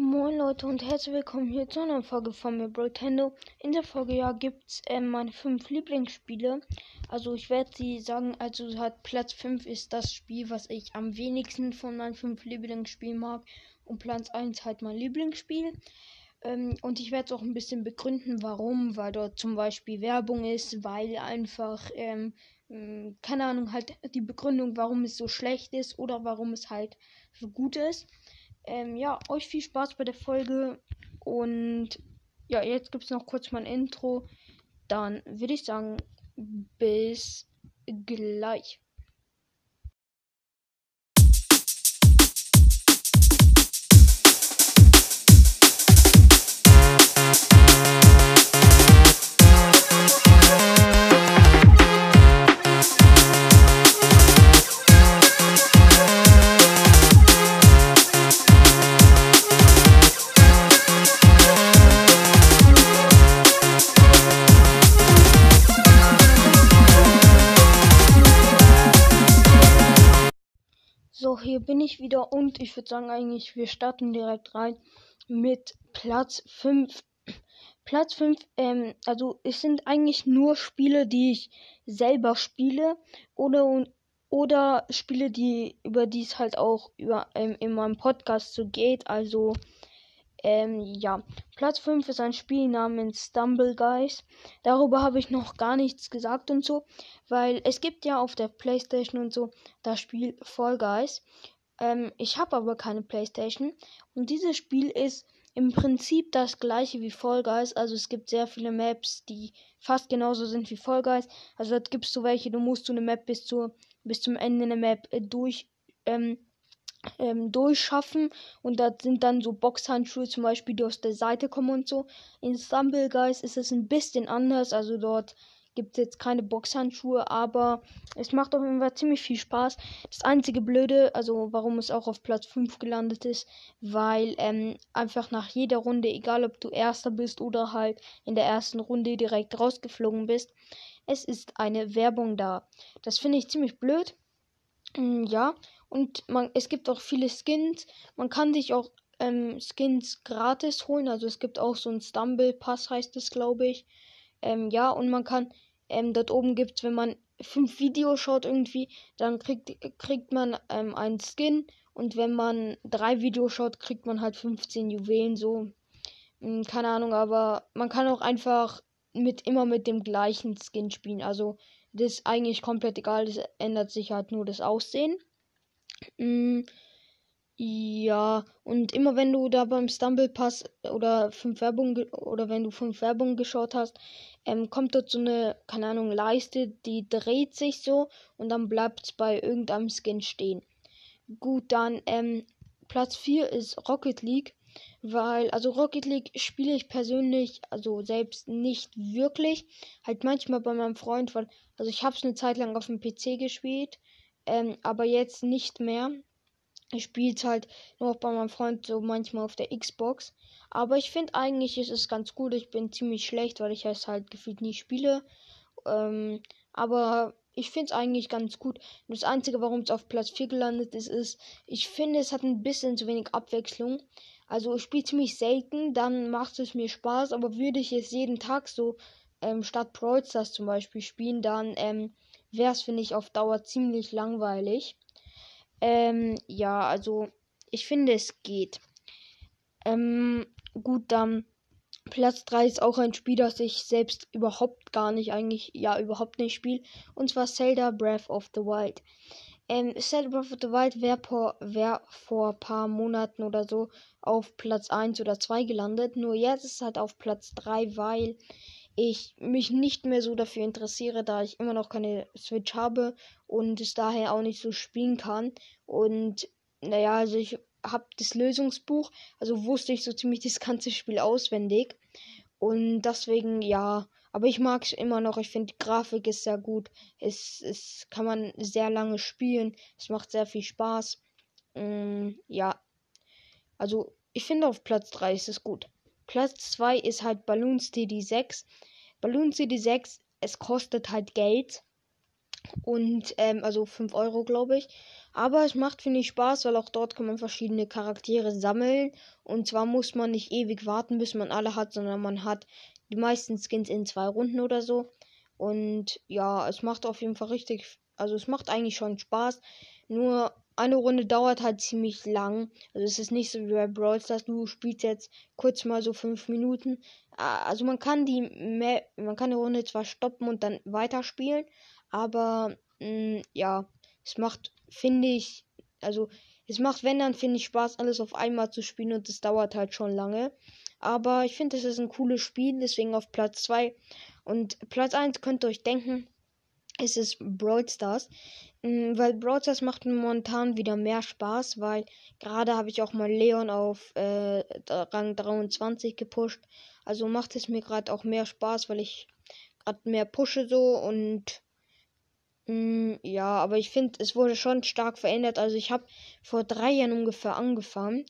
Moin Leute und herzlich willkommen hier zu einer Folge von mir, Brotendo. In der Folge ja gibt's ähm, meine fünf Lieblingsspiele. Also ich werde sie sagen, also hat Platz 5 ist das Spiel, was ich am wenigsten von meinen fünf Lieblingsspielen mag. Und Platz 1 halt mein Lieblingsspiel. Ähm, und ich werde es auch ein bisschen begründen, warum, weil dort zum Beispiel Werbung ist, weil einfach, ähm, mh, keine Ahnung, halt die Begründung, warum es so schlecht ist oder warum es halt so gut ist. Ähm, ja, euch viel Spaß bei der Folge. Und ja, jetzt gibt es noch kurz mein Intro. Dann würde ich sagen, bis gleich. Bin ich wieder und ich würde sagen eigentlich, wir starten direkt rein mit Platz 5. Platz 5, ähm, also es sind eigentlich nur Spiele, die ich selber spiele oder oder Spiele, die über die es halt auch über ähm, in meinem Podcast so geht. Also ähm, ja, Platz 5 ist ein Spiel namens Stumble Guys. Darüber habe ich noch gar nichts gesagt und so, weil es gibt ja auf der Playstation und so das Spiel Fall Guys. Ähm, ich habe aber keine Playstation und dieses Spiel ist im Prinzip das gleiche wie Fall Guys. Also es gibt sehr viele Maps, die fast genauso sind wie Fall Guys. Also dort gibst du welche, du musst du eine Map bis, zur, bis zum Ende der Map äh, durch. Ähm, ähm, durchschaffen. Und da sind dann so Boxhandschuhe zum Beispiel, die aus der Seite kommen und so. In Stumble Guys ist es ein bisschen anders. Also dort gibt es jetzt keine Boxhandschuhe, aber es macht auf jeden Fall ziemlich viel Spaß. Das einzige Blöde, also warum es auch auf Platz 5 gelandet ist, weil ähm, einfach nach jeder Runde, egal ob du Erster bist oder halt in der ersten Runde direkt rausgeflogen bist, es ist eine Werbung da. Das finde ich ziemlich blöd. Mm, ja, und man, es gibt auch viele Skins. Man kann sich auch ähm, Skins gratis holen. Also es gibt auch so einen Stumble Pass, heißt es, glaube ich. Ähm, ja, und man kann, ähm, dort oben gibt es, wenn man fünf Videos schaut irgendwie, dann kriegt, kriegt man ähm, einen Skin. Und wenn man drei Videos schaut, kriegt man halt 15 Juwelen, so. Hm, keine Ahnung, aber man kann auch einfach mit immer mit dem gleichen Skin spielen. Also das ist eigentlich komplett egal, das ändert sich halt nur das Aussehen. Mm, ja, und immer wenn du da beim Stumble Pass oder fünf Werbung oder wenn du fünf Werbungen geschaut hast, ähm, kommt dort so eine, keine Ahnung, Leiste, die dreht sich so und dann bleibt es bei irgendeinem Skin stehen. Gut, dann ähm, Platz 4 ist Rocket League, weil, also Rocket League spiele ich persönlich, also selbst nicht wirklich, halt manchmal bei meinem Freund, weil, also ich habe es eine Zeit lang auf dem PC gespielt ähm, aber jetzt nicht mehr. Ich spiele es halt nur bei meinem Freund so manchmal auf der Xbox. Aber ich finde eigentlich ist es ganz gut. Ich bin ziemlich schlecht, weil ich es halt gefühlt nie spiele. Ähm, aber ich finde es eigentlich ganz gut. Das Einzige, warum es auf Platz 4 gelandet ist, ist, ich finde, es hat ein bisschen zu wenig Abwechslung. Also ich spiele ziemlich selten, dann macht es mir Spaß, aber würde ich es jeden Tag so ähm, statt Brawl Stars zum Beispiel spielen, dann ähm, wäre es, finde ich, auf Dauer ziemlich langweilig. Ähm, ja, also ich finde, es geht. Ähm, gut, dann Platz 3 ist auch ein Spiel, das ich selbst überhaupt gar nicht, eigentlich, ja, überhaupt nicht spiele. Und zwar Zelda Breath of the Wild. Ähm, Zelda Breath of the Wild wäre vor, wär vor paar Monaten oder so auf Platz 1 oder 2 gelandet. Nur jetzt ist es halt auf Platz 3, weil ich mich nicht mehr so dafür interessiere, da ich immer noch keine Switch habe und es daher auch nicht so spielen kann. Und naja, also ich habe das Lösungsbuch, also wusste ich so ziemlich das ganze Spiel auswendig. Und deswegen, ja, aber ich mag es immer noch. Ich finde, die Grafik ist sehr gut. Es, es kann man sehr lange spielen. Es macht sehr viel Spaß. Ähm, ja, also ich finde auf Platz 3 ist es gut. Platz 2 ist halt Balloon City 6. Balloon City 6, es kostet halt Geld. Und, ähm, also 5 Euro, glaube ich. Aber es macht, finde ich, Spaß, weil auch dort kann man verschiedene Charaktere sammeln. Und zwar muss man nicht ewig warten, bis man alle hat, sondern man hat die meisten Skins in zwei Runden oder so. Und ja, es macht auf jeden Fall richtig, also es macht eigentlich schon Spaß. Nur eine Runde dauert halt ziemlich lang. Also es ist nicht so wie bei Brawl Stars, du spielst jetzt kurz mal so fünf Minuten. Also man kann die, man kann die Runde zwar stoppen und dann weiterspielen, aber mh, mm, ja, es macht, finde ich, also es macht, wenn dann, finde ich Spaß, alles auf einmal zu spielen und es dauert halt schon lange. Aber ich finde, es ist ein cooles Spiel, deswegen auf Platz 2. Und Platz 1 könnt ihr euch denken, ist es Brawl Stars. Mm, weil Brawl Stars macht momentan wieder mehr Spaß, weil gerade habe ich auch mal Leon auf äh, Rang 23 gepusht. Also macht es mir gerade auch mehr Spaß, weil ich gerade mehr pushe so und Mm, ja, aber ich finde, es wurde schon stark verändert. Also ich habe vor drei Jahren ungefähr angefangen.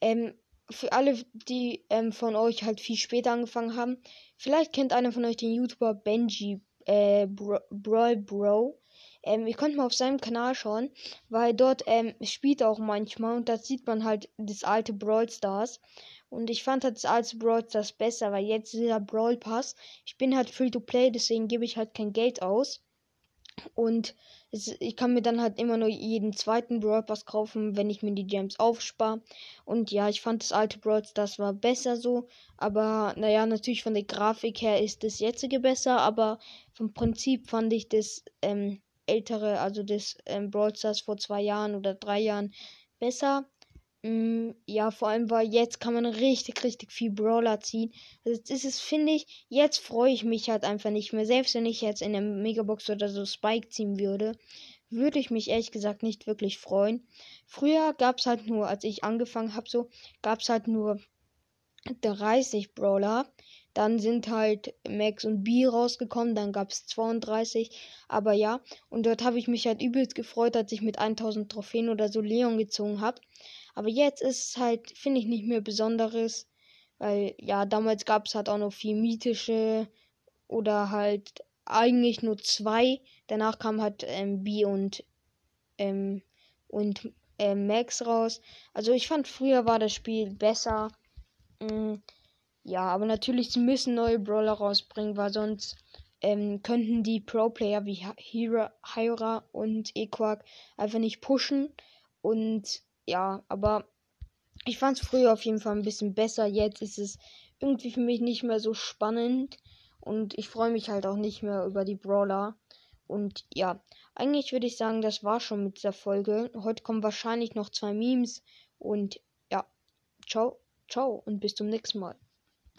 Ähm, für alle, die ähm, von euch halt viel später angefangen haben, vielleicht kennt einer von euch den YouTuber Benji äh, Brawl Bro. Ähm, ihr könnt mal auf seinem Kanal schauen, weil dort ähm, spielt er auch manchmal und da sieht man halt das alte Brawl Stars. Und ich fand halt das alte Brawl Stars besser, weil jetzt dieser Brawl Pass. Ich bin halt free to play, deswegen gebe ich halt kein Geld aus. Und es, ich kann mir dann halt immer nur jeden zweiten Brawl Pass kaufen, wenn ich mir die Gems aufspare. Und ja, ich fand das alte Brawl das war besser so. Aber naja, natürlich von der Grafik her ist das jetzige besser. Aber vom Prinzip fand ich das ähm, ältere, also das ähm, Brawl Stars vor zwei Jahren oder drei Jahren besser. Mm, ja, vor allem, weil jetzt kann man richtig, richtig viel Brawler ziehen. Also das ist finde ich, jetzt freue ich mich halt einfach nicht mehr. Selbst wenn ich jetzt in der Megabox oder so Spike ziehen würde, würde ich mich ehrlich gesagt nicht wirklich freuen. Früher gab es halt nur, als ich angefangen habe, so, gab es halt nur 30 Brawler. Dann sind halt Max und B rausgekommen, dann gab es 32. Aber ja, und dort habe ich mich halt übelst gefreut, als ich mit 1000 Trophäen oder so Leon gezogen habe. Aber jetzt ist es halt, finde ich, nicht mehr Besonderes. Weil, ja, damals gab es halt auch noch viel mythische oder halt eigentlich nur zwei. Danach kam halt ähm, B und, ähm, und äh, Max raus. Also ich fand früher war das Spiel besser. Mhm. Ja, aber natürlich, sie müssen neue Brawler rausbringen, weil sonst ähm, könnten die Pro-Player wie Hira, Hyra und Equark einfach nicht pushen. Und ja, aber ich fand es früher auf jeden Fall ein bisschen besser. Jetzt ist es irgendwie für mich nicht mehr so spannend. Und ich freue mich halt auch nicht mehr über die Brawler. Und ja, eigentlich würde ich sagen, das war schon mit dieser Folge. Heute kommen wahrscheinlich noch zwei Memes. Und ja, ciao, ciao und bis zum nächsten Mal.